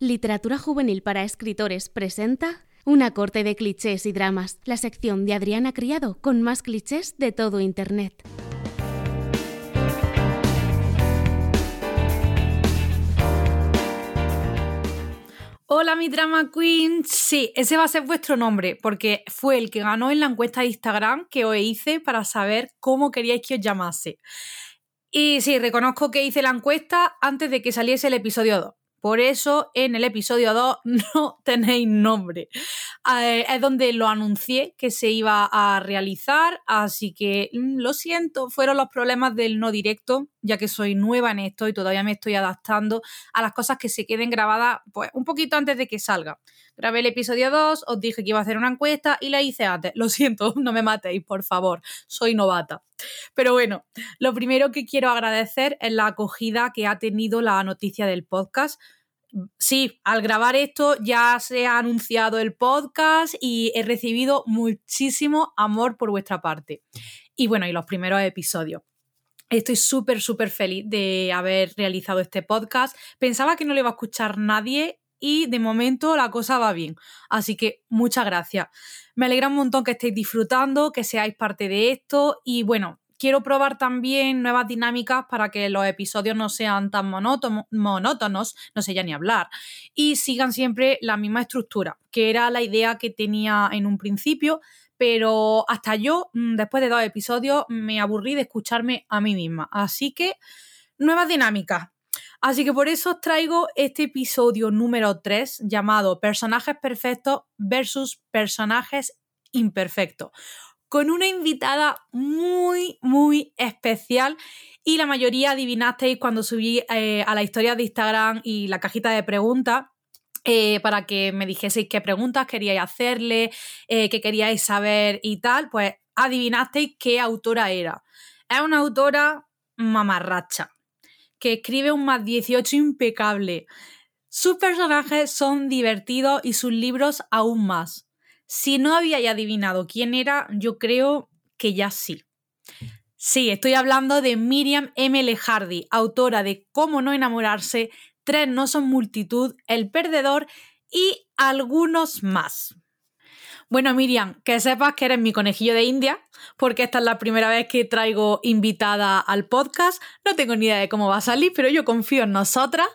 Literatura Juvenil para Escritores presenta Una corte de clichés y dramas, la sección de Adriana Criado con más clichés de todo Internet. Hola, mi drama queen. Sí, ese va a ser vuestro nombre, porque fue el que ganó en la encuesta de Instagram que os hice para saber cómo queríais que os llamase. Y sí, reconozco que hice la encuesta antes de que saliese el episodio 2. Por eso en el episodio 2 no tenéis nombre. Eh, es donde lo anuncié que se iba a realizar, así que mm, lo siento, fueron los problemas del no directo, ya que soy nueva en esto y todavía me estoy adaptando a las cosas que se queden grabadas pues, un poquito antes de que salga. Grabé el episodio 2, os dije que iba a hacer una encuesta y la hice antes. Lo siento, no me matéis, por favor, soy novata. Pero bueno, lo primero que quiero agradecer es la acogida que ha tenido la noticia del podcast. Sí, al grabar esto ya se ha anunciado el podcast y he recibido muchísimo amor por vuestra parte. Y bueno, y los primeros episodios. Estoy súper, súper feliz de haber realizado este podcast. Pensaba que no le iba a escuchar nadie y de momento la cosa va bien. Así que muchas gracias. Me alegra un montón que estéis disfrutando, que seáis parte de esto y bueno, quiero probar también nuevas dinámicas para que los episodios no sean tan monótonos, no sé ya ni hablar, y sigan siempre la misma estructura, que era la idea que tenía en un principio, pero hasta yo, mm, después de dos episodios, me aburrí de escucharme a mí misma. Así que, nuevas dinámicas. Así que por eso os traigo este episodio número 3 llamado Personajes perfectos versus personajes imperfectos, con una invitada muy, muy especial y la mayoría adivinasteis cuando subí eh, a la historia de Instagram y la cajita de preguntas. Eh, para que me dijeseis qué preguntas queríais hacerle, eh, qué queríais saber y tal, pues adivinasteis qué autora era. Es una autora mamarracha que escribe un más 18 impecable. Sus personajes son divertidos y sus libros aún más. Si no habíais adivinado quién era, yo creo que ya sí. Sí, estoy hablando de Miriam M. Hardy, autora de Cómo no enamorarse, Tres no son multitud, El perdedor y algunos más. Bueno, Miriam, que sepas que eres mi conejillo de India, porque esta es la primera vez que traigo invitada al podcast. No tengo ni idea de cómo va a salir, pero yo confío en nosotras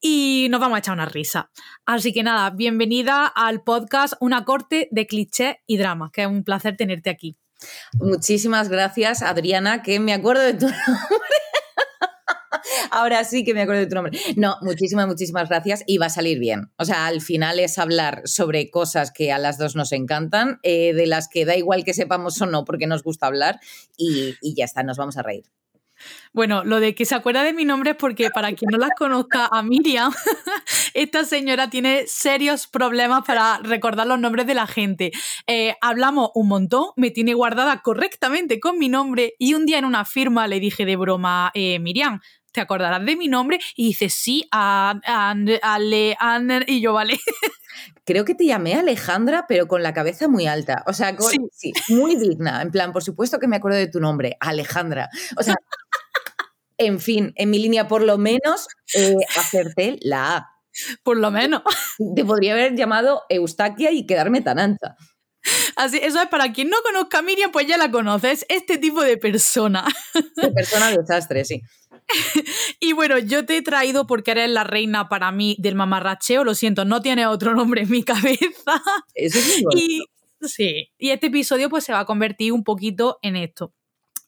y nos vamos a echar una risa. Así que nada, bienvenida al podcast Una corte de cliché y drama, que es un placer tenerte aquí. Muchísimas gracias, Adriana, que me acuerdo de tu nombre. Ahora sí que me acuerdo de tu nombre. No, muchísimas, muchísimas gracias y va a salir bien. O sea, al final es hablar sobre cosas que a las dos nos encantan, eh, de las que da igual que sepamos o no, porque nos gusta hablar y, ya está, nos vamos a reír. Bueno, lo de que se acuerda de mi nombre es porque para quien no las conozca a Miriam, esta señora tiene serios problemas para recordar los nombres de la gente. Eh, hablamos un montón, me tiene guardada correctamente con mi nombre y un día en una firma le dije de broma, eh, Miriam, ¿te acordarás de mi nombre? Y dice, sí, a, a, y yo, vale. Creo que te llamé Alejandra, pero con la cabeza muy alta. O sea, sí. muy digna. En plan, por supuesto que me acuerdo de tu nombre, Alejandra. O sea, en fin, en mi línea, por lo menos, eh, hacerte la A. Por lo menos. Te podría haber llamado Eustaquia y quedarme tan ancha. Así, eso es para quien no conozca a Miriam, pues ya la conoces, este tipo de persona. De persona desastre, sí. y bueno, yo te he traído porque eres la reina para mí del mamarracheo, lo siento, no tiene otro nombre en mi cabeza. Eso es y, sí, y este episodio pues se va a convertir un poquito en esto.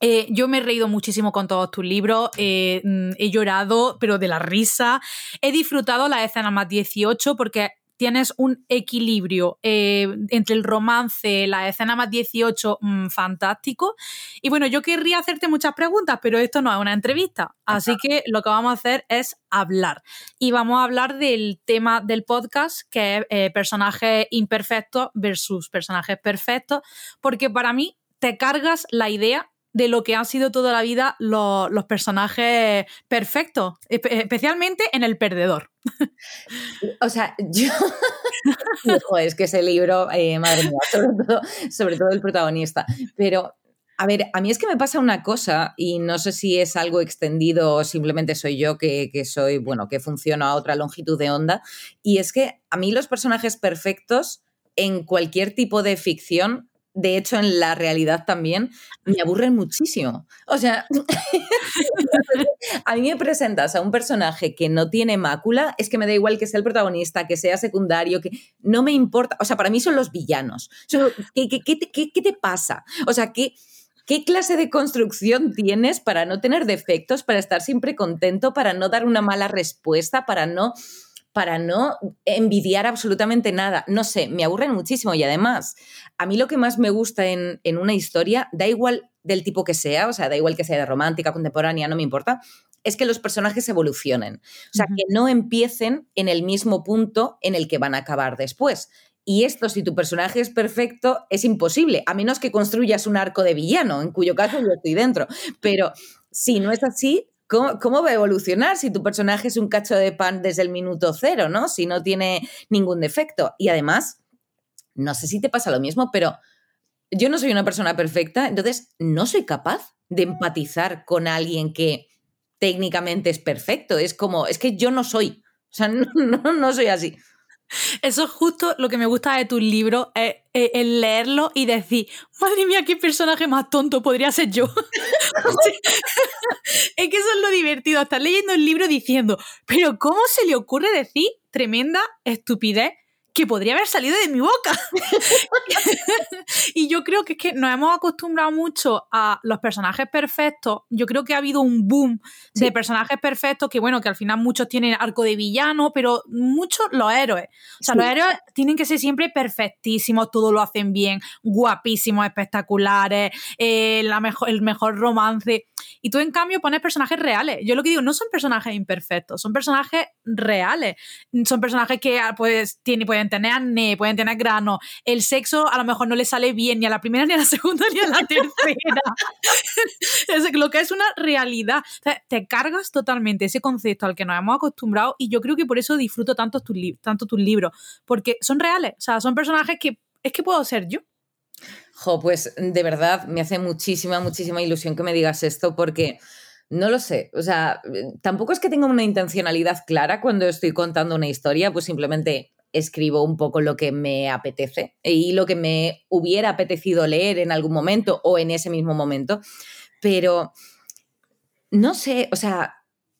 Eh, yo me he reído muchísimo con todos tus libros, eh, mm, he llorado, pero de la risa. He disfrutado la escena más 18 porque tienes un equilibrio eh, entre el romance, la escena más 18, mm, fantástico. Y bueno, yo querría hacerte muchas preguntas, pero esto no es una entrevista. Así que lo que vamos a hacer es hablar. Y vamos a hablar del tema del podcast, que es eh, personajes imperfectos versus personajes perfectos, porque para mí te cargas la idea de lo que han sido toda la vida los, personajes perfectos, especialmente en El Perdedor. O sea, yo. es que ese libro, eh, madre mía, sobre todo, sobre todo el protagonista. Pero A ver, a mí es que me pasa una cosa y no sé si es algo extendido o simplemente soy yo que, que, soy, bueno, que funciono a otra longitud de onda. Y es que a mí los personajes perfectos en cualquier tipo de ficción de hecho en la realidad también, me aburren muchísimo. O sea, a mí me presentas a un personaje que no tiene mácula, es que me da igual que sea el protagonista, que sea secundario, que no me importa. O sea, para mí son los villanos. ¿Qué, qué, te pasa? O sea, ¿qué, ¿Qué clase de construcción tienes para no tener defectos, para estar siempre contento, para no dar una mala respuesta, para no para no envidiar absolutamente nada. No sé, me aburren muchísimo y además, a mí lo que más me gusta en, una historia, da igual del tipo que sea, o sea, da igual que sea de romántica, contemporánea, no me importa, es que los personajes evolucionen. O sea, que no empiecen en el mismo punto en el que van a acabar después. Y esto, si tu personaje es perfecto, es imposible, a menos que construyas un arco de villano, en cuyo caso yo estoy dentro. Pero si no es así, ¿Cómo, va a evolucionar si tu personaje es un cacho de pan desde el minuto cero, ¿no? Si no tiene ningún defecto. Y además, no sé si te pasa lo mismo, pero yo no soy una persona perfecta, entonces no soy capaz de empatizar con alguien que técnicamente es perfecto. Es como, es que yo no soy. O sea, no, no soy así. Eso es justo lo que me gusta de tus libros, eh, eh, el leerlo y decir, madre mía, qué personaje más tonto podría ser yo. es que eso es lo divertido, estar leyendo el libro diciendo, pero ¿cómo se le ocurre decir tremenda estupidez que podría haber salido de mi boca. y yo creo que es que nos hemos acostumbrado mucho a los personajes perfectos. Yo creo que ha habido un boom de personajes perfectos que, bueno, que al final muchos tienen arco de villano, pero muchos los héroes. O sea, los héroes tienen que ser siempre perfectísimos, todo lo hacen bien, guapísimos, espectaculares, eh, la mejor, el mejor romance. Y tú, en cambio, pones personajes reales. Yo lo que digo, no son personajes imperfectos, son personajes reales. Son personajes que ah, pues, tienen, pueden tener acné, pueden tener grano. El sexo a lo mejor no le sale bien ni a la primera, ni a la segunda, ni a la tercera. es lo que es una realidad. te cargas totalmente ese concepto al que nos hemos acostumbrado y yo creo que por eso disfruto tanto tus, tanto libros, porque son reales. O sea, son personajes que es que puedo ser yo. Jo, pues de verdad me hace muchísima, muchísima ilusión que me digas esto porque no lo sé. O sea, tampoco es que tenga una intencionalidad clara cuando estoy contando una historia, pues simplemente escribo un poco lo que me apetece y lo que me hubiera apetecido leer en algún momento o en ese mismo momento. Pero no sé, o sea,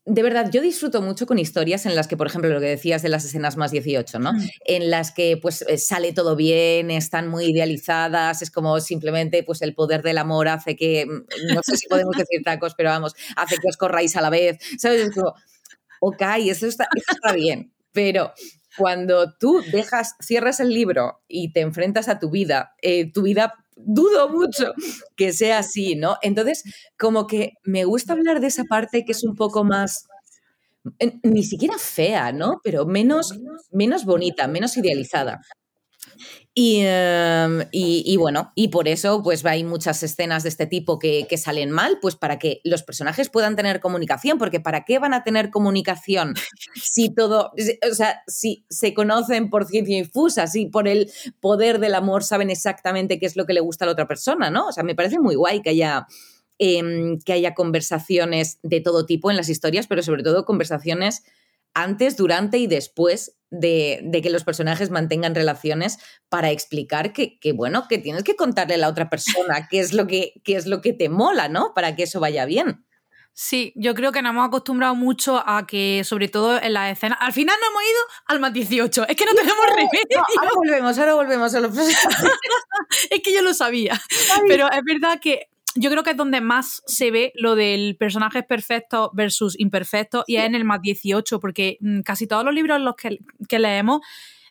de verdad, yo disfruto mucho con historias en las que, por ejemplo, lo que decías de las escenas más 18, ¿no? Mm. En las que pues eh, sale todo bien, están muy idealizadas, es como simplemente pues el poder del amor hace que, mm, no sé si podemos decir tacos, pero vamos, hace que os corráis a la vez, ¿sabes? Es como, ok, eso está, está bien, pero cuando tú dejas, cierras el libro y te enfrentas a tu vida, eh, tu vida dudo mucho que sea así, ¿no? Entonces, como que me gusta hablar de esa parte que es un poco más, ni siquiera fea, ¿no? Pero menos, menos bonita, menos idealizada. Em, y, bueno, y por eso pues hay muchas escenas de este tipo que, salen mal, pues para que los personajes puedan tener comunicación, porque ¿para qué van a tener comunicación si todo, o sea, si se conocen por ciencia infusa, si por el poder del amor saben exactamente qué es lo que le gusta a la otra persona, ¿no? O sea, me parece muy guay que haya... Em, que haya conversaciones de todo tipo en las historias, pero sobre todo conversaciones antes, durante y después de, que los personajes mantengan relaciones para explicar que, bueno, que tienes que contarle a la otra persona qué es lo que, qué es lo que te mola, ¿no? Para que eso vaya bien. Sí, yo creo que nos hemos acostumbrado mucho a que, sobre todo en las escenas, al final no hemos ido al más 18. Es que no tenemos remedio. ahora volvemos, ahora volvemos a los Es que yo lo sabía. Pero es verdad que yo creo que es donde más se ve lo del personaje perfecto versus imperfecto y es en el más 18, porque mm, casi todos los libros los que, leemos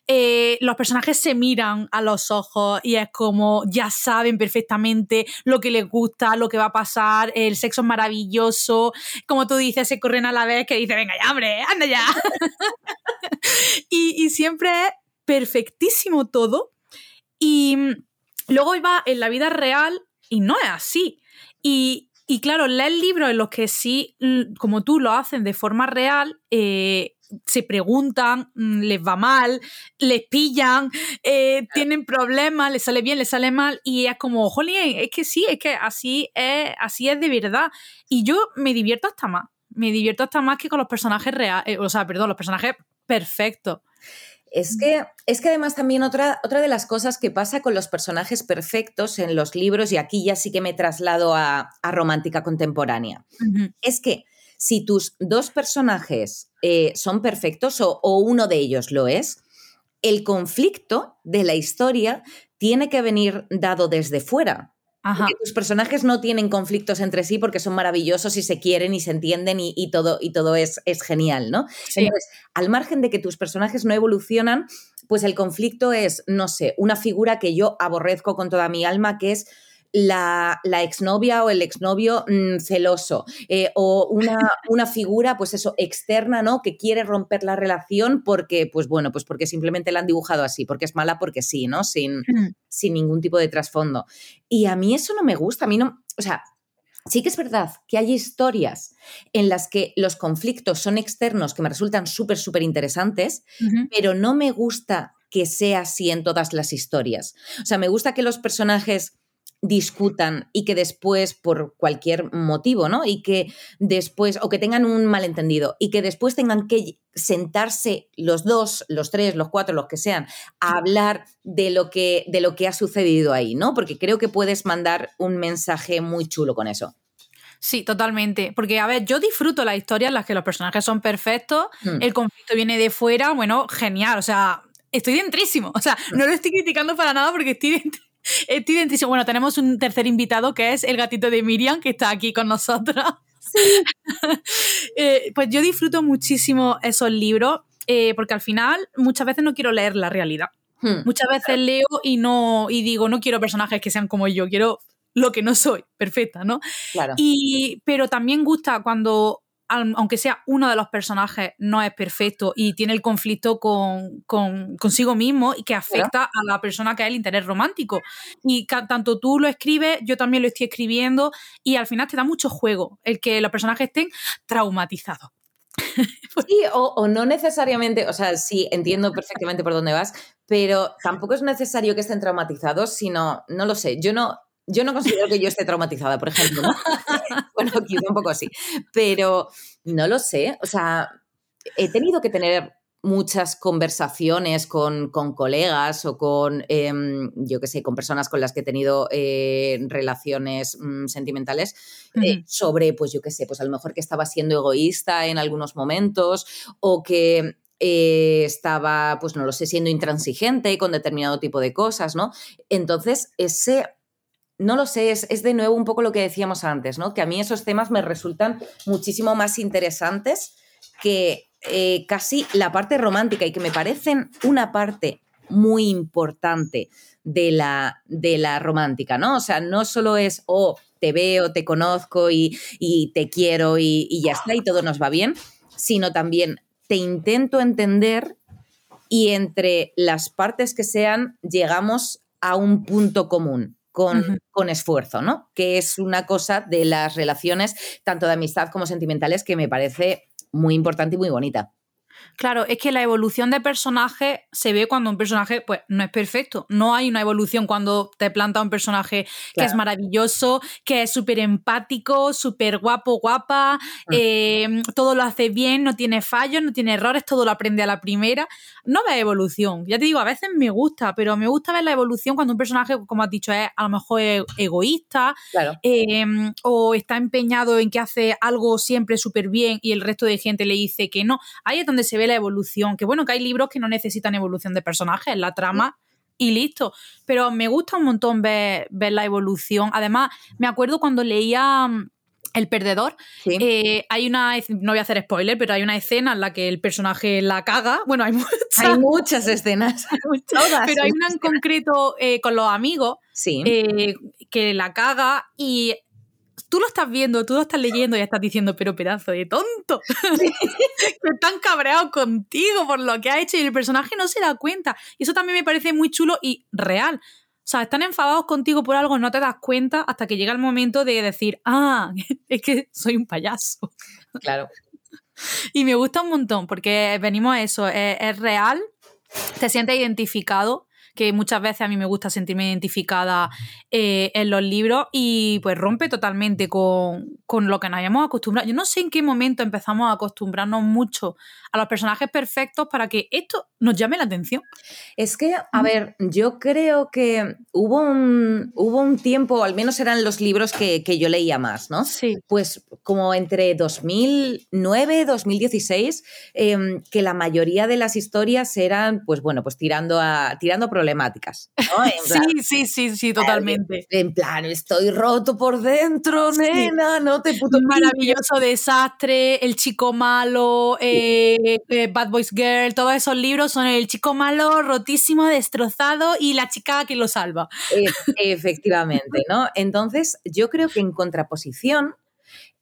eh, los personajes se miran a los ojos y es como ya saben perfectamente lo que les gusta, lo que va a pasar, el sexo es maravilloso, como tú dices, se corren a la vez que dice, venga ya, hombre, anda ya. y, y, siempre es perfectísimo todo. Y mm, luego va en la vida real y no es así. Y, y claro, leer libros en los que sí, como tú, lo hacen de forma real, eh, se preguntan, mm, les va mal, les pillan, eh, tienen problemas, les sale bien, les sale mal, y es como, jolín, es que sí, es que así es, así es de verdad. Y yo me divierto hasta más. Me divierto hasta más que con los personajes reales, eh, o sea, perdón, los personajes perfectos. Es que, es que además también otra, otra de las cosas que pasa con los personajes perfectos en los libros, y aquí ya sí que me traslado a, romántica contemporánea, es que si tus dos personajes eh, son perfectos o, o uno de ellos lo es, el conflicto de la historia tiene que venir dado desde fuera. Que tus personajes no tienen conflictos entre sí porque son maravillosos y se quieren y se entienden y, todo, y todo es, es genial, ¿no? Entonces, al margen de que tus personajes no evolucionan, pues el conflicto es, no sé, una figura que yo aborrezco con toda mi alma, que es la, la, exnovia o el exnovio mm, celoso eh, o una, una, figura, pues eso, externa, ¿no? Que quiere romper la relación porque, pues bueno, pues porque simplemente la han dibujado así, porque es mala porque sí, ¿no? Sin, mm. sin ningún tipo de trasfondo. Y a mí eso no me gusta, a mí no, o sea, Sí que es verdad que hay historias en las que los conflictos son externos que me resultan súper, súper interesantes, pero no me gusta que sea así en todas las historias. O sea, me gusta que los personajes discutan y que después, por cualquier motivo, ¿no? Y que después, o que tengan un malentendido, y que después tengan que sentarse los dos, los tres, los cuatro, los que sean, a hablar de lo que, de lo que ha sucedido ahí, ¿no? Porque creo que puedes mandar un mensaje muy chulo con eso. Sí, totalmente. Porque, a ver, yo disfruto las historias en las que los personajes son perfectos, hmm. el conflicto viene de fuera, bueno, genial. O sea, estoy dentrísimo. O sea, no lo estoy criticando para nada porque estoy dentro Estoy dentrísimo. Bueno, tenemos un tercer invitado que es el gatito de Miriam, que está aquí con nosotros. Eh, pues yo disfruto muchísimo esos libros, eh, porque al final muchas veces no quiero leer la realidad. Hmm. Muchas veces leo y no, y digo, no quiero personajes que sean como yo, quiero lo que no soy, perfecta, ¿no? Claro. Y, pero también gusta cuando aunque sea uno de los personajes, no es perfecto y tiene el conflicto con, consigo mismo y que afecta a la persona que es el interés romántico. Y tanto tú lo escribes, yo también lo estoy escribiendo y al final te da mucho juego el que los personajes estén traumatizados. Sí, o, no necesariamente, o sea, sí, entiendo perfectamente por dónde vas, pero tampoco es necesario que estén traumatizados, sino, no lo sé, yo no, yo no considero que yo esté traumatizada, por ejemplo. bueno, quizá un poco así. Pero no lo sé. O sea, he tenido que tener muchas conversaciones con, colegas o con, em, yo qué sé, con personas con las que he tenido eh, relaciones mm, sentimentales eh, sobre, pues yo qué sé, pues a lo mejor que estaba siendo egoísta en algunos momentos o que eh, estaba, pues no lo sé, siendo intransigente con determinado tipo de cosas, ¿no? Entonces, ese no lo sé, es, de nuevo un poco lo que decíamos antes, ¿no? Que a mí esos temas me resultan muchísimo más interesantes que eh, casi la parte romántica y que me parecen una parte muy importante de la, de la romántica, ¿no? O sea, no solo es, oh, te veo, te conozco y, te quiero y, y ya está y todo nos va bien, sino también te intento entender y entre las partes que sean llegamos a un punto común con, esfuerzo, ¿no? Que es una cosa de las relaciones, tanto de amistad como sentimentales, que me parece muy importante y muy bonita. Claro, es que la evolución de personaje se ve cuando un personaje pues, no es perfecto. No hay una evolución cuando te planta un personaje que es maravilloso, que es súper empático, súper guapo, guapa, mm. eh, todo lo hace bien, no tiene fallos, no tiene errores, todo lo aprende a la primera. No ve evolución. Ya te digo, a veces me gusta, pero me gusta ver la evolución cuando un personaje, como has dicho, es a lo mejor egoísta em, o está empeñado en que hace algo siempre súper bien y el resto de gente le dice que no. Ahí es donde se ve la evolución. Que bueno, que hay libros que no necesitan evolución de personajes, la trama y listo. Pero me gusta un montón ver, la evolución. Además, me acuerdo cuando leía mm, El Perdedor, eh, hay una, no voy a hacer spoiler, pero hay una escena en la que el personaje la caga. Bueno, hay muchas. Hay muchas escenas. pero hay una en concreto eh, con los amigos eh, que la caga y tú lo estás viendo, tú lo estás leyendo y estás diciendo, pero pedazo de tonto. están cabreados contigo por lo que ha hecho y el personaje no se da cuenta. Y eso también me parece muy chulo y real. O sea, están enfadados contigo por algo, no te das cuenta hasta que llega el momento de decir, ah, es que soy un payaso. Claro. Y me gusta un montón porque venimos a eso, es real, te sientes identificado que muchas veces a mí me gusta sentirme identificada eh, en los libros y pues rompe totalmente con, lo que nos habíamos acostumbrado. Yo no sé en qué momento empezamos a acostumbrarnos mucho a los personajes perfectos para que esto nos llame la atención. Es que, a ver, yo creo que hubo un, hubo un tiempo, al menos eran los libros que, yo leía más, ¿no? Sí. Pues como entre 2009, 2016, em, que la mayoría de las historias eran, pues bueno, pues tirando a, tirando problemáticas. sí, sí, sí, sí, totalmente. En plan, estoy roto por dentro, nena, no te puto. Maravilloso desastre, El chico malo, eh, eh, Bad Boys Girl, todos esos libros son el chico malo, rotísimo, destrozado y la chica que lo salva. efectivamente, ¿no? Entonces, yo creo que en contraposición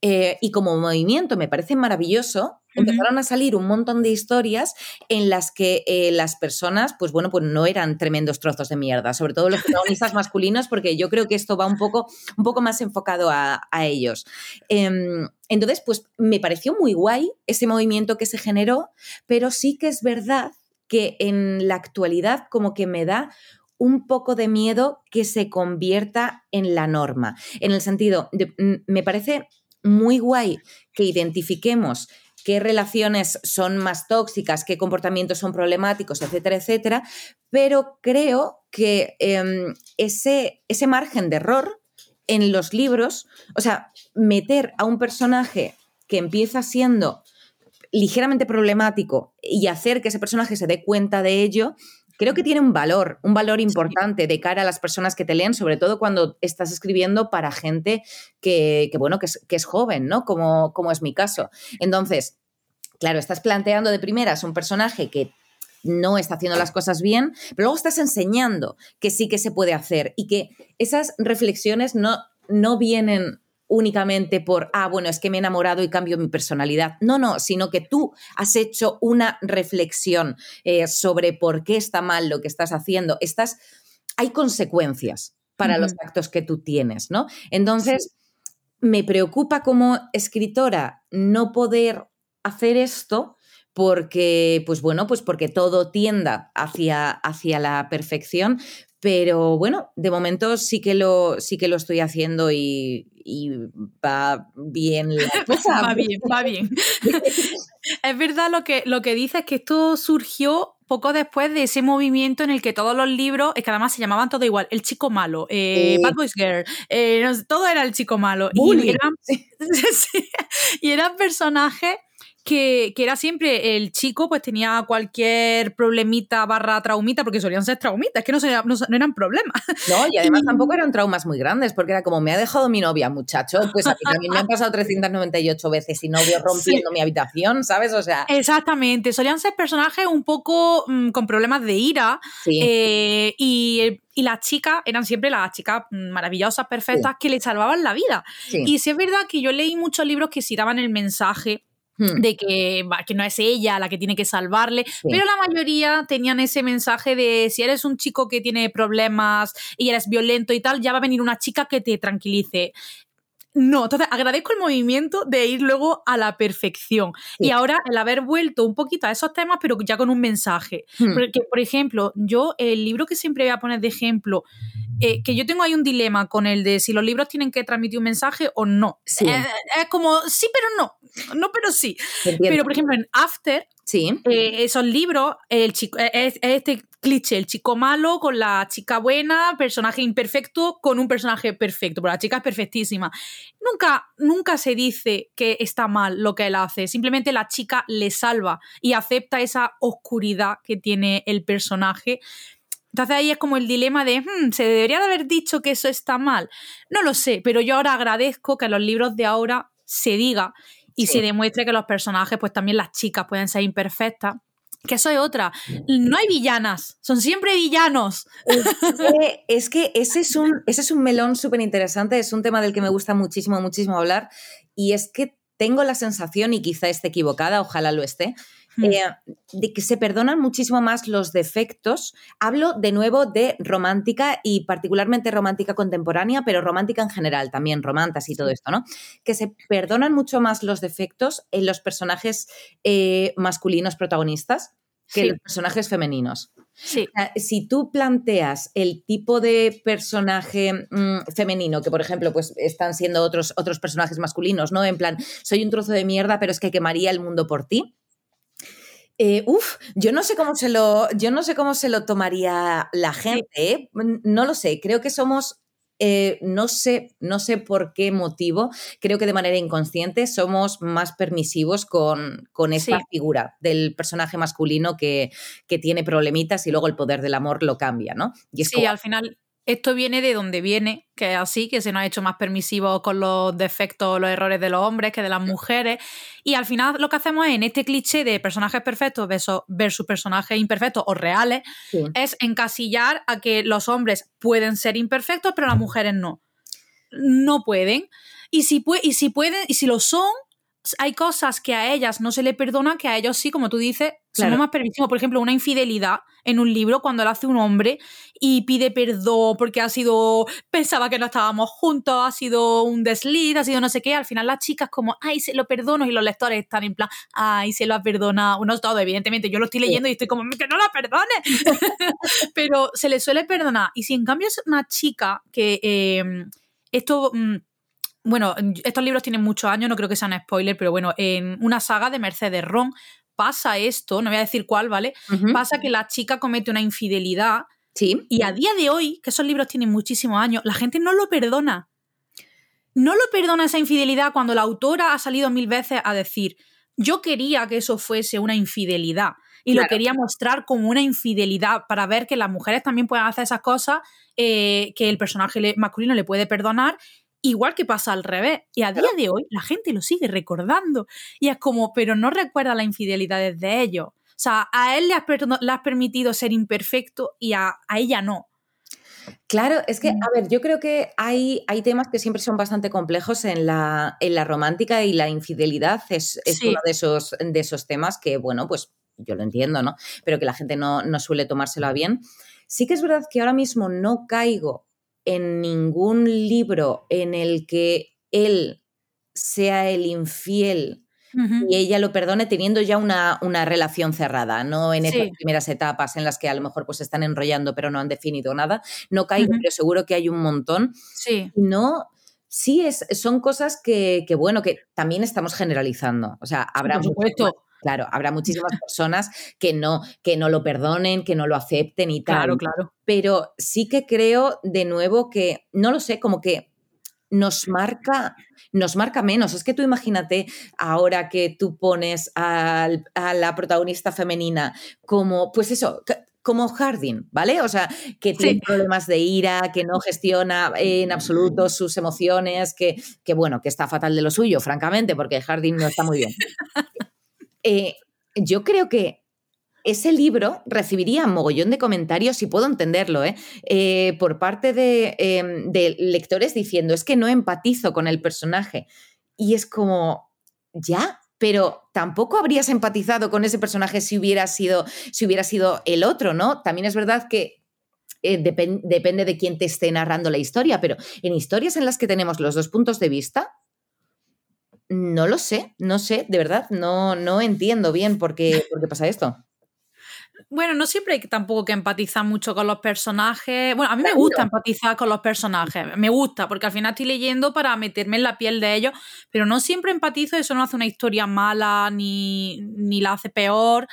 eh, y como movimiento me parece maravilloso, empezaron a salir un montón de historias en las que eh, las personas, pues bueno, pues no eran tremendos trozos de mierda, sobre todo los protagonistas masculinos, porque yo creo que esto va un poco, un poco más enfocado a, ellos. Em, entonces, pues me pareció muy guay ese movimiento que se generó, pero sí que es verdad que en la actualidad como que me da un poco de miedo que se convierta en la norma. En el sentido, de, me parece muy guay que identifiquemos qué relaciones son más tóxicas, qué comportamientos son problemáticos, etcétera, etcétera, pero creo que em, ese, ese margen de error en los libros, o sea, meter a un personaje que empieza siendo ligeramente problemático y hacer que ese personaje se dé cuenta de ello, creo que tiene un valor, un valor importante de cara a las personas que te leen, sobre todo cuando estás escribiendo para gente que, bueno, que es, joven, ¿no? Como, como es mi caso. Entonces, claro, estás planteando de primeras un personaje que no está haciendo las cosas bien, pero luego estás enseñando que sí que se puede hacer y que esas reflexiones no, no vienen únicamente por, ah, bueno, es que me he enamorado y cambio mi personalidad. No, no, sino que tú has hecho una reflexión eh, sobre por qué está mal lo que estás haciendo. Estás, hay consecuencias para los actos que tú tienes, ¿no? Entonces, me preocupa como escritora no poder hacer esto porque, pues bueno, pues porque todo tienda hacia, hacia la perfección, pero bueno, de momento sí que lo, sí que lo estoy haciendo y, va bien la cosa. va bien, va bien. es verdad lo que, lo que dices, que esto surgió poco después de ese movimiento en el que todos los libros, es que además se llamaban todo igual, el chico malo, eh, Bad Boys Girl, eh, todo era el chico malo. Y eran, y eran personajes que, era siempre el chico, pues tenía cualquier problemita barra traumita, porque solían ser traumitas, que no, no, eran problemas. No, y además tampoco eran traumas muy grandes, porque era como, me ha dejado mi novia, muchacho, pues a mí también me han pasado 398 veces y novio rompiendo mi habitación, ¿sabes? O sea... Exactamente, solían ser personajes un poco mm, con problemas de ira eh, y y las chicas eran siempre las chicas maravillosas, perfectas, que le salvaban la vida. Y sí es verdad que yo leí muchos libros que sí daban el mensaje. De que, que, no es ella la que tiene que salvarle, pero la mayoría tenían ese mensaje de si eres un chico que tiene problemas y eres violento y tal, ya va a venir una chica que te tranquilice. No, entonces agradezco el movimiento de ir luego a la perfección. Y ahora el haber vuelto un poquito a esos temas, pero ya con un mensaje. Hmm. Porque, por ejemplo, yo el libro que siempre voy a poner de ejemplo, eh, que yo tengo ahí un dilema con el de si los libros tienen que transmitir un mensaje o no. Eh, es como sí, pero no. No, pero sí. Pero, por ejemplo, en After, sí. Eh, esos libros, el chico, es este cliché, el chico malo con la chica buena, personaje imperfecto con un personaje perfecto, pero la chica es perfectísima. Nunca, nunca se dice que está mal lo que él hace, simplemente la chica le salva y acepta esa oscuridad que tiene el personaje. Entonces ahí es como el dilema de, hmm, ¿se debería de haber dicho que eso está mal? No lo sé, pero yo ahora agradezco que en los libros de ahora se diga y se demuestre que los personajes, pues también las chicas pueden ser imperfectas que eso es otra. No hay villanas, son siempre villanos. Es que, ese, es un, ese es un melón súper interesante, es un tema del que me gusta muchísimo, muchísimo hablar. Y es que tengo la sensación, y quizá esté equivocada, ojalá lo esté. Eh, de que se perdonan muchísimo más los defectos. Hablo de nuevo de romántica y particularmente romántica contemporánea, pero romántica en general, también romantas y todo esto, ¿no? Que se perdonan mucho más los defectos en los personajes eh, masculinos protagonistas que en los personajes femeninos. Sí. si tú planteas el tipo de personaje mm, femenino, que por ejemplo, pues están siendo otros, otros personajes masculinos, ¿no? En plan, soy un trozo de mierda, pero es que quemaría el mundo por ti eh, uf, yo no sé cómo se lo, yo no sé cómo se lo tomaría la gente, ¿eh? no lo sé. Creo que somos eh, no sé, no sé por qué motivo, creo que de manera inconsciente somos más permisivos con, con esta figura del personaje masculino que, que, tiene problemitas y luego el poder del amor lo cambia, ¿no? Y sí, al final esto viene de donde viene, que es así, que se nos ha hecho más permisivo con los defectos, los errores de los hombres que de las mujeres. Y al final lo que hacemos es, en este cliché de personajes perfectos versus, personajes imperfectos o reales, es encasillar a que los hombres pueden ser imperfectos, pero las mujeres no. No pueden. Y si, y si pueden, y si lo son, hay cosas que a ellas no se le perdona, que a ellos sí, como tú dices, somos más permisivos. Por ejemplo, una infidelidad en un libro cuando lo hace un hombre y pide perdón porque ha sido, pensaba que no estábamos juntos, ha sido un desliz, ha sido no sé qué. Al final las chicas como, ay, se lo perdono y los lectores están en plan, ay, se lo ha perdonado. No todo, evidentemente, yo lo estoy leyendo y estoy como, que no la perdone. Pero se le suele perdonar. Y si en cambio es una chica que em, esto... Mm, bueno, estos libros tienen muchos años, no creo que sean spoiler, pero bueno, en una saga de Mercedes Ron pasa esto, no voy a decir cuál, ¿vale? Pasa que la chica comete una infidelidad sí. y a día de hoy, que esos libros tienen muchísimos años, la gente no lo perdona. No lo perdona esa infidelidad cuando la autora ha salido mil veces a decir, yo quería que eso fuese una infidelidad y lo quería mostrar como una infidelidad para ver que las mujeres también pueden hacer esas cosas eh, que el personaje masculino le puede perdonar Igual que pasa al revés. Y a día de hoy la gente lo sigue recordando. Y es como, pero no recuerda las infidelidades de ellos. O sea, a él le has, permitido ser imperfecto y a, ella no. Claro, es que, mm. a ver, yo creo que hay, hay temas que siempre son bastante complejos en la, en la romántica y la infidelidad es, uno de esos, de esos temas que, bueno, pues yo lo entiendo, ¿no? Pero que la gente no, no suele tomárselo bien. Sí que es verdad que ahora mismo no caigo en ningún libro en el que él sea el infiel y ella lo perdone teniendo ya una, una relación cerrada, no en esas primeras etapas en las que a lo mejor pues están enrollando pero no han definido nada. No caigo, pero seguro que hay un montón. Sí. no, sí, es, son cosas que, bueno, que también estamos generalizando. O sea, habrá... Por supuesto. Claro, habrá muchísimas personas que no, que no lo perdonen, que no lo acepten y tal. Claro, claro. Pero sí que creo de nuevo que, no lo sé, como que nos marca, nos marca menos. Es que tú imagínate ahora que tú pones a la protagonista femenina como, pues eso, como Harding, ¿vale? O sea, que tiene problemas de ira, que no gestiona en absoluto sus emociones, que, que, bueno, que está fatal de lo suyo, francamente, porque Harding no está muy bien. Eh, yo creo que ese libro recibiría mogollón de comentarios, y puedo entenderlo, ¿eh? Eh, por parte em, de, lectores diciendo, es que no empatizo con el personaje. Y es como, ya, pero tampoco habrías empatizado con ese personaje si hubiera sido, si hubiera sido el otro, ¿no? También es verdad que depende de quién te esté narrando la historia, pero en historias en las que tenemos los dos puntos de vista, no lo sé, no sé, de verdad, no, no entiendo bien por qué, por qué pasa esto. Bueno, no siempre hay tampoco que empatizar mucho con los personajes. Bueno, a mí me gusta empatizar con los personajes, me gusta, porque al final estoy leyendo para meterme en la piel de ellos, pero no siempre empatizo, eso no hace una historia mala ni, ni la hace peor.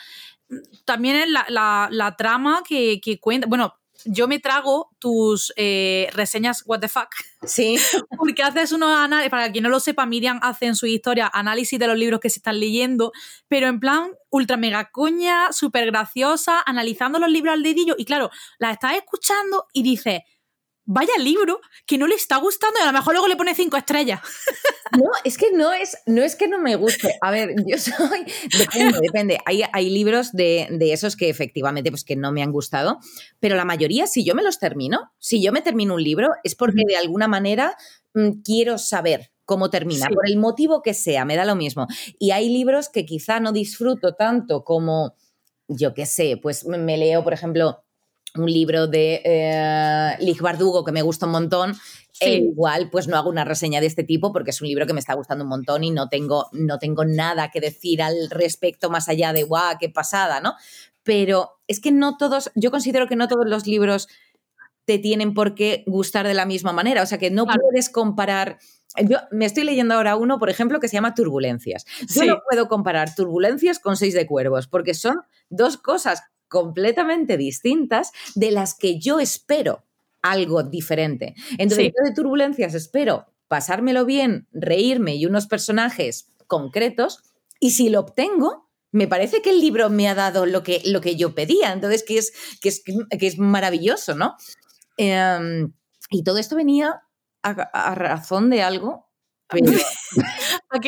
También es la, la, trama que, que cuenta. Bueno, yo me trago tus eh, reseñas what the fuck. Sí. Porque haces unos análisis, para quien no lo sepa, Miriam hace en su historia análisis de los libros que se están leyendo, pero en plan ultra mega coña, súper graciosa, analizando los libros al dedillo. Y claro, la estás escuchando y dices, vaya libro que no le está gustando y a lo mejor luego le pone cinco estrellas. No, es que no es, no es que no me guste. A ver, yo soy. Depende, depende. Hay, hay libros de, esos que efectivamente pues, que no me han gustado, pero la mayoría, si yo me los termino, si yo me termino un libro, es porque de alguna manera mm, quiero saber cómo termina, por el motivo que sea, me da lo mismo. Y hay libros que quizá no disfruto tanto como, yo qué sé, pues me leo, por ejemplo, un libro de eh, Lig Bardugo que me gusta un montón. E igual, pues no hago una reseña de este tipo porque es un libro que me está gustando un montón y no tengo, no tengo nada que decir al respecto más allá de guau, qué pasada, ¿no? Pero es que no todos, yo considero que no todos los libros te tienen por qué gustar de la misma manera. O sea que no puedes comparar. Yo me estoy leyendo ahora uno, por ejemplo, que se llama Turbulencias. Yo no puedo comparar Turbulencias con Seis de Cuervos, porque son dos cosas completamente distintas de las que yo espero algo diferente. Entonces, yo de turbulencias espero pasármelo bien, reírme y unos personajes concretos, y si lo obtengo, me parece que el libro me ha dado lo que, lo que yo pedía, entonces que es, que es, que es maravilloso, ¿no? Em, y todo esto venía a razón de algo a,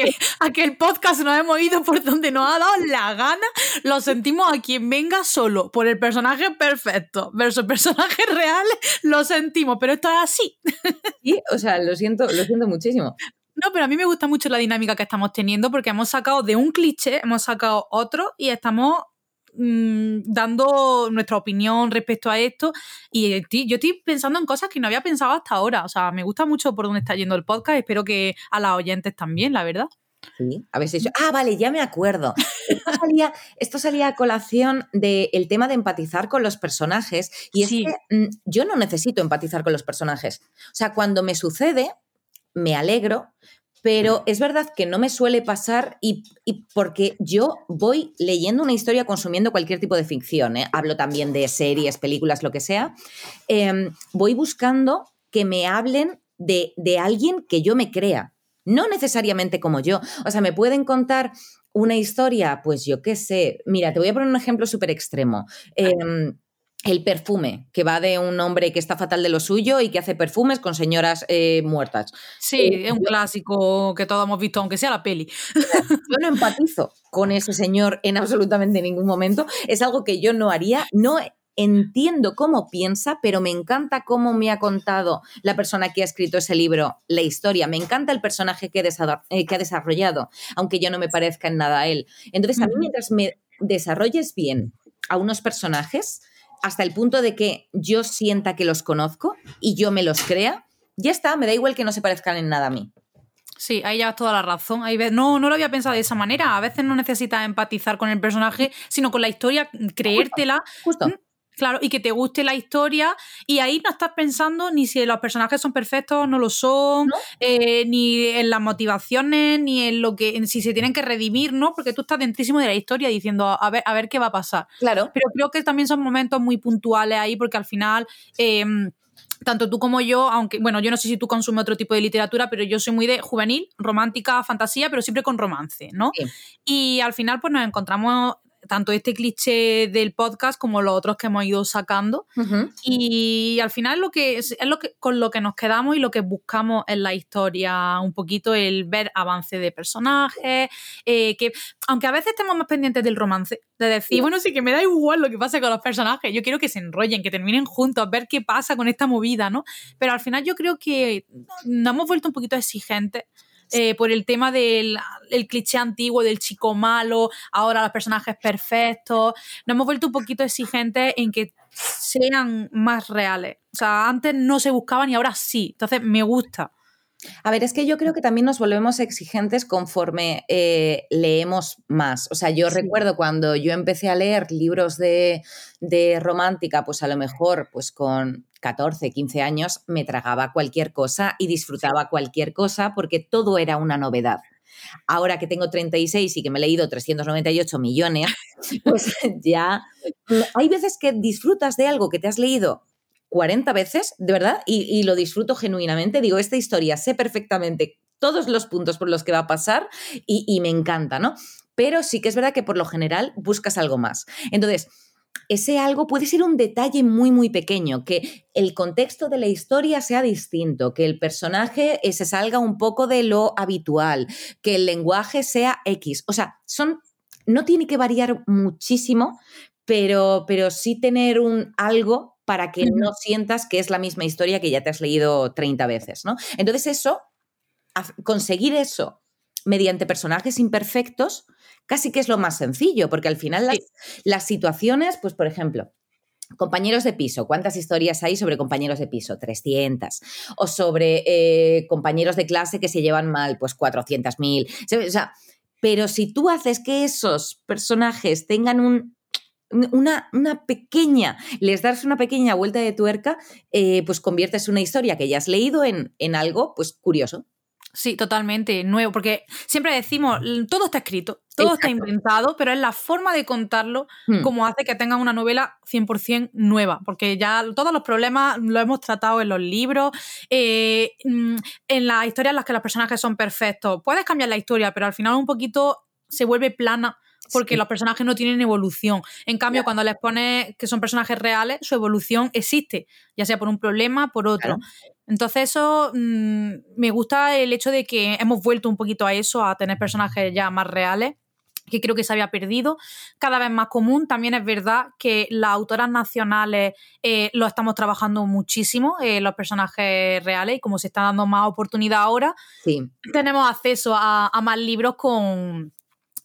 que, el podcast nos hemos ido por donde nos ha dado la gana, lo sentimos a quien venga solo, por el personaje perfecto versus personajes reales, lo sentimos, pero esto es así. Sí, o sea, lo siento, lo siento muchísimo. No, pero a mí me gusta mucho la dinámica que estamos teniendo porque hemos sacado de un cliché, hemos sacado otro y estamos Mm, dando nuestra opinión respecto a esto. Y yo estoy pensando en cosas que no había pensado hasta ahora. O sea, me gusta mucho por dónde está yendo el podcast. Espero que a las oyentes también, la verdad. Sí, a veces ah, vale, ya me acuerdo. Esto salía, a colación del tema de empatizar con los personajes. Y es que mm, yo no necesito empatizar con los personajes. O sea, cuando me sucede, me alegro, pero es verdad que no me suele pasar y, porque yo voy leyendo una historia consumiendo cualquier tipo de ficción, ¿eh? hablo también de series, películas, lo que sea, em, voy buscando que me hablen de, de alguien que yo me crea, no necesariamente como yo. O sea, me pueden contar una historia, pues yo qué sé, mira, te voy a poner un ejemplo súper extremo. Eh, el perfume, que va de un hombre que está fatal de lo suyo y que hace perfumes con señoras eh, muertas. Sí, eh, es un clásico que todos hemos visto, aunque sea la peli. Yo no empatizo con ese señor en absolutamente ningún momento. Es algo que yo no haría. No entiendo cómo piensa, pero me encanta cómo me ha contado la persona que ha escrito ese libro, la historia. Me encanta el personaje que, eh, que ha desarrollado, aunque yo no me parezca en nada a él. Entonces, a mí mientras me desarrolles bien a unos personajes, hasta el punto de que yo sienta que los conozco y yo me los crea, ya está, me da igual que no se parezcan en nada a mí. Sí, ahí ya toda la razón. no, no lo había pensado de esa manera. A veces no necesitas empatizar con el personaje, sino con la historia, creértela. justo. Mm, Claro, y que te guste la historia y ahí no estás pensando ni si los personajes son perfectos o no lo son, eh, ni en las motivaciones, ni en lo que, en si se tienen que redimir, ¿no? Porque tú estás dentrísimo de la historia diciendo, a ver, a ver qué va a pasar. Claro. Pero creo que también son momentos muy puntuales ahí porque al final... Em, tanto tú como yo, aunque, bueno, yo no sé si tú consumes otro tipo de literatura, pero yo soy muy de juvenil, romántica, fantasía, pero siempre con romance, ¿no? Y al final, pues nos encontramos tanto este cliché del podcast como los otros que hemos ido sacando. Y al final lo que es, lo que con lo que nos quedamos y lo que buscamos en la historia, un poquito el ver avance de personajes, eh, que aunque a veces estemos más pendientes del romance, de decir, bueno, sí que me da igual lo que pase con los personajes, yo quiero que se enrollen, que terminen juntos, ver qué pasa con esta movida, ¿no? Pero al final yo creo que nos hemos vuelto un poquito exigentes eh, por el tema del cliché antiguo del chico malo, ahora los personajes perfectos. Nos hemos vuelto un poquito exigentes en que sean más reales. O sea, antes no se buscaban y ahora sí. Entonces, me gusta. A ver, es que yo creo que también nos volvemos exigentes conforme eh, leemos más. O sea, yo recuerdo cuando yo empecé a leer libros de, de, romántica, pues a lo mejor, pues con 14, 15 años, me tragaba cualquier cosa y disfrutaba cualquier cosa porque todo era una novedad. Ahora que tengo 36 y que me he leído 398 millones, pues ya hay veces que disfrutas de algo que te has leído 40 veces, de verdad, y, lo disfruto genuinamente. Digo, esta historia sé perfectamente todos los puntos por los que va a pasar y, y me encanta, ¿no? Pero sí que es verdad que por lo general buscas algo más. Entonces, ese algo puede ser un detalle muy, muy pequeño, que el contexto de la historia sea distinto, que el personaje se salga un poco de lo habitual, que el lenguaje sea X. O sea, son, no tiene que variar muchísimo, pero, pero sí tener un algo para que no sientas que es la misma historia que ya te has leído 30 veces, ¿no? Entonces eso conseguir eso mediante personajes imperfectos casi que es lo más sencillo, porque al final las, las situaciones, pues por ejemplo, Compañeros de piso, ¿cuántas historias hay sobre compañeros de piso? 300. O sobre eh, compañeros de clase que se llevan mal, pues 400.000. O sea, pero si tú haces que esos personajes tengan un, una, una, pequeña, les das una pequeña vuelta de tuerca, eh, pues conviertes una historia que ya has leído en, en algo pues curioso. Sí, totalmente, nuevo, porque siempre decimos, todo está escrito, todo está inventado, pero es la forma de contarlo hmm. como hace que tengan una novela 100% nueva, porque ya todos los problemas lo hemos tratado en los libros, eh, mm, en las historias en las que los personajes son perfectos. Puedes cambiar la historia, pero al final un poquito se vuelve plana porque los personajes no tienen evolución. En cambio, cuando les pones que son personajes reales, su evolución existe, ya sea por un problema, por otro. Entonces eso mm, me gusta el hecho de que hemos vuelto un poquito a eso, a tener personajes ya más reales que creo que se había perdido, cada vez más común. También es verdad que las autoras nacionales eh, lo estamos trabajando muchísimo, eh, los personajes reales, y como se está dando más oportunidad ahora, tenemos acceso a, más libros con,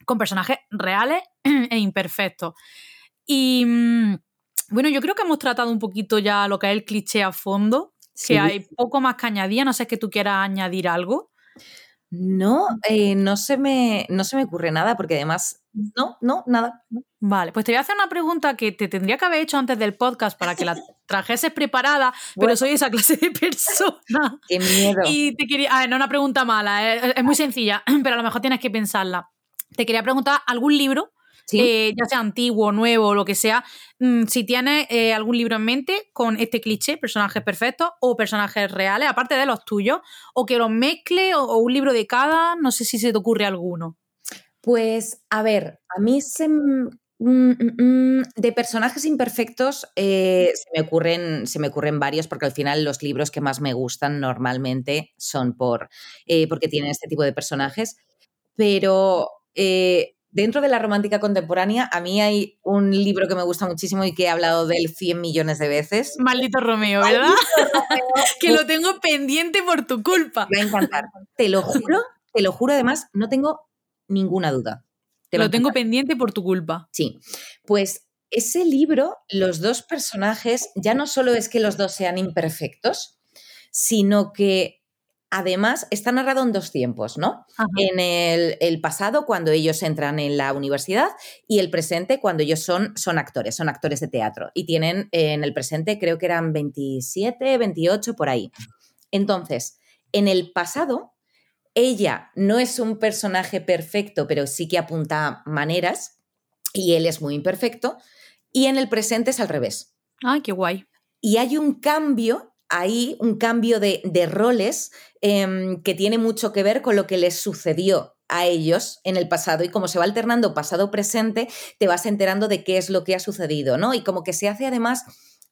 con personajes reales e imperfectos. Y mm, bueno, yo creo que hemos tratado un poquito ya lo que es el cliché a fondo, que hay poco más que añadir, no sé si que tú quieras añadir algo. No, eh, no, se me, no se me ocurre nada porque además, no, no, nada. Vale, pues te voy a hacer una pregunta que te tendría que haber hecho antes del podcast para que la trajeses preparada, pero soy esa clase de persona. Qué miedo. Y te quería, a ver, no una pregunta mala, eh, es muy sencilla, pero a lo mejor tienes que pensarla. Te quería preguntar algún libro eh, ya sea antiguo, nuevo, lo que sea, mm, si tienes eh, algún libro en mente con este cliché, personajes perfectos o personajes reales, aparte de los tuyos, o que los mezcle o, un libro de cada, no sé si se te ocurre alguno. Pues, a ver, a mí se, mm, mm, de personajes imperfectos eh, se, me ocurren, se me ocurren varios porque al final los libros que más me gustan normalmente son por, porque tienen este tipo de personajes, pero Dentro de la romántica contemporánea, a mí hay un libro que me gusta muchísimo y que he hablado de él 100 millones de veces. Maldito Romeo, ¿verdad? que lo tengo pendiente por tu culpa. Me va a encantar. Te lo juro, te lo juro, además, no tengo ninguna duda. Te lo, tengo pendiente por tu culpa. Sí. Pues ese libro, los dos personajes, ya no solo es que los dos sean imperfectos, sino que Además, está narrado en dos tiempos, ¿no? En el, pasado, cuando ellos entran en la universidad, y el presente, cuando ellos son, son actores, son actores de teatro. Y tienen en el presente, creo que eran 27, 28, por ahí. Entonces, en el pasado, ella no es un personaje perfecto, pero sí que apunta maneras, y él es muy imperfecto. Y en el presente es al revés. ¡Ay, qué guay! Y hay un cambio ahí un cambio de, roles em, que tiene mucho que ver con lo que les sucedió a ellos en el pasado y como se va alternando pasado-presente, te vas enterando de qué es lo que ha sucedido, ¿no? Y como que se hace además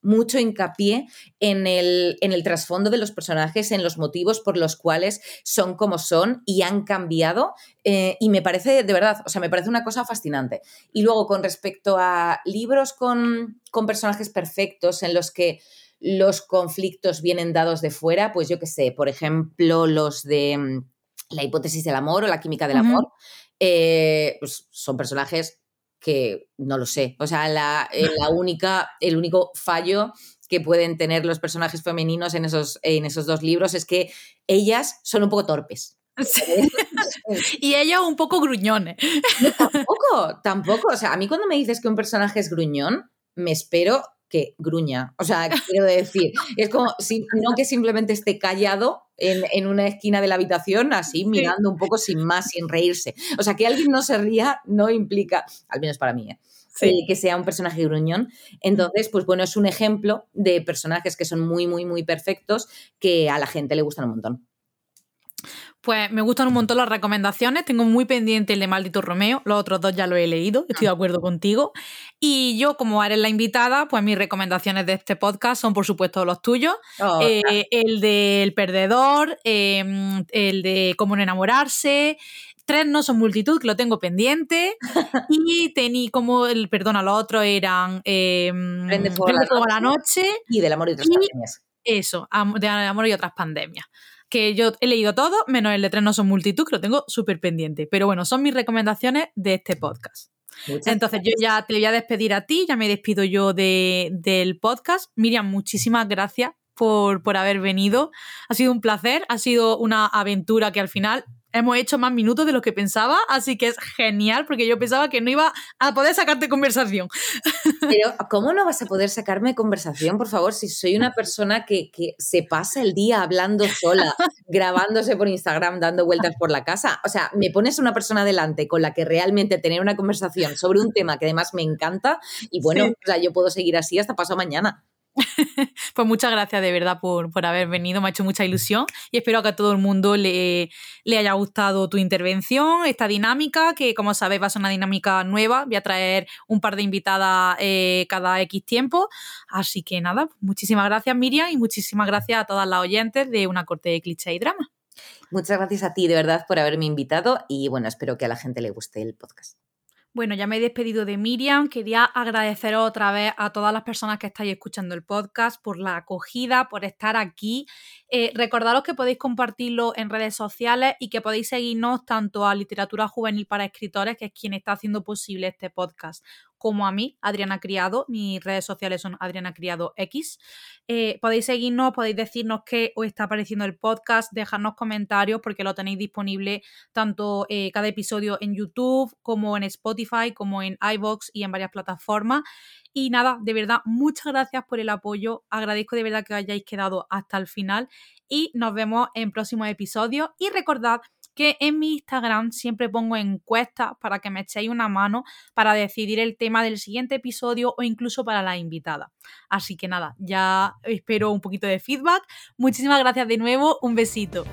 mucho hincapié en el, en el trasfondo de los personajes, en los motivos por los cuales son como son y han cambiado. Eh, y me parece, de verdad, o sea, me parece una cosa fascinante. Y luego, con respecto a libros con, con personajes perfectos en los que los conflictos vienen dados de fuera, pues yo qué sé, por ejemplo, los de mm, la hipótesis del amor o la química del amor, eh, pues son personajes que no lo sé. O sea, la, eh, la, única, el único fallo que pueden tener los personajes femeninos en esos, en esos dos libros es que ellas son un poco torpes. y ella un poco gruñones. tampoco, tampoco. O sea, a mí cuando me dices que un personaje es gruñón, me espero que gruña. O sea, quiero decir, es como si no que simplemente esté callado en, una esquina de la habitación, así mirando un poco sin más, sin reírse. O sea, que alguien no se ría no implica, al menos para mí, ¿eh? eh que sea un personaje gruñón. Entonces, pues bueno, es un ejemplo de personajes que son muy, muy, muy perfectos que a la gente le gustan un montón. Pues me gustan un montón las recomendaciones. Tengo muy pendiente el de Maldito Romeo. Los otros dos ya lo he leído. Estoy de ah. acuerdo contigo. Y yo, como eres la invitada, pues mis recomendaciones de este podcast son, por supuesto, los tuyos. Oh, eh, el del perdedor, em, el de cómo no enamorarse. Tres no son multitud, que lo tengo pendiente. y tení como, el, perdona, los otros eran eh, Prende fuego, la, noche, Y del amor y otras pandemias. Eso, de amor y otras pandemias que yo he leído todo, menos el de Tres no son multitud, que lo tengo súper pendiente. Pero bueno, son mis recomendaciones de este podcast. Entonces yo ya te voy a despedir a ti, ya me despido yo de, del podcast. Miriam, muchísimas gracias por, por haber venido. Ha sido un placer, ha sido una aventura que al final hemos hecho más minutos de lo que pensaba, así que es genial porque yo pensaba que no iba a poder sacarte conversación. Pero, ¿cómo no vas a poder sacarme conversación, por favor, si soy una persona que, que se pasa el día hablando sola, grabándose por Instagram, dando vueltas por la casa? O sea, me pones una persona delante con la que realmente tener una conversación sobre un tema que además me encanta y bueno, o sea, yo puedo seguir así hasta pasado mañana. pues muchas gracias de verdad por, haber venido, me ha hecho mucha ilusión y espero que a todo el mundo le, le, haya gustado tu intervención, esta dinámica, que como sabéis va a ser una dinámica nueva, voy a traer un par de invitadas eh, cada X tiempo, así que nada, muchísimas gracias Miriam y muchísimas gracias a todas las oyentes de Una Corte de Cliché y Drama. Muchas gracias a ti de verdad por haberme invitado y bueno, espero que a la gente le guste el podcast. Bueno, ya me he despedido de Miriam. Quería agradeceros otra vez a todas las personas que estáis escuchando el podcast por la acogida, por estar aquí. Eh, recordaros que podéis compartirlo en redes sociales y que podéis seguirnos tanto a Literatura Juvenil para Escritores, que es quien está haciendo posible este podcast, como a mí, Adriana Criado. Mis redes sociales son Adriana Criado X. Eh, podéis seguirnos, podéis decirnos qué os está pareciendo el podcast, dejarnos comentarios porque lo tenéis disponible tanto eh, cada episodio en YouTube como en Spotify, como en iBox y en varias plataformas. Y nada, de verdad, muchas gracias por el apoyo. Agradezco de verdad que hayáis quedado hasta el final y nos vemos en próximos episodios. Y recordad que en mi Instagram siempre pongo encuestas para que me echéis una mano para decidir el tema del siguiente episodio o incluso para la invitada. Así que nada, ya espero un poquito de feedback. Muchísimas gracias de nuevo, un besito.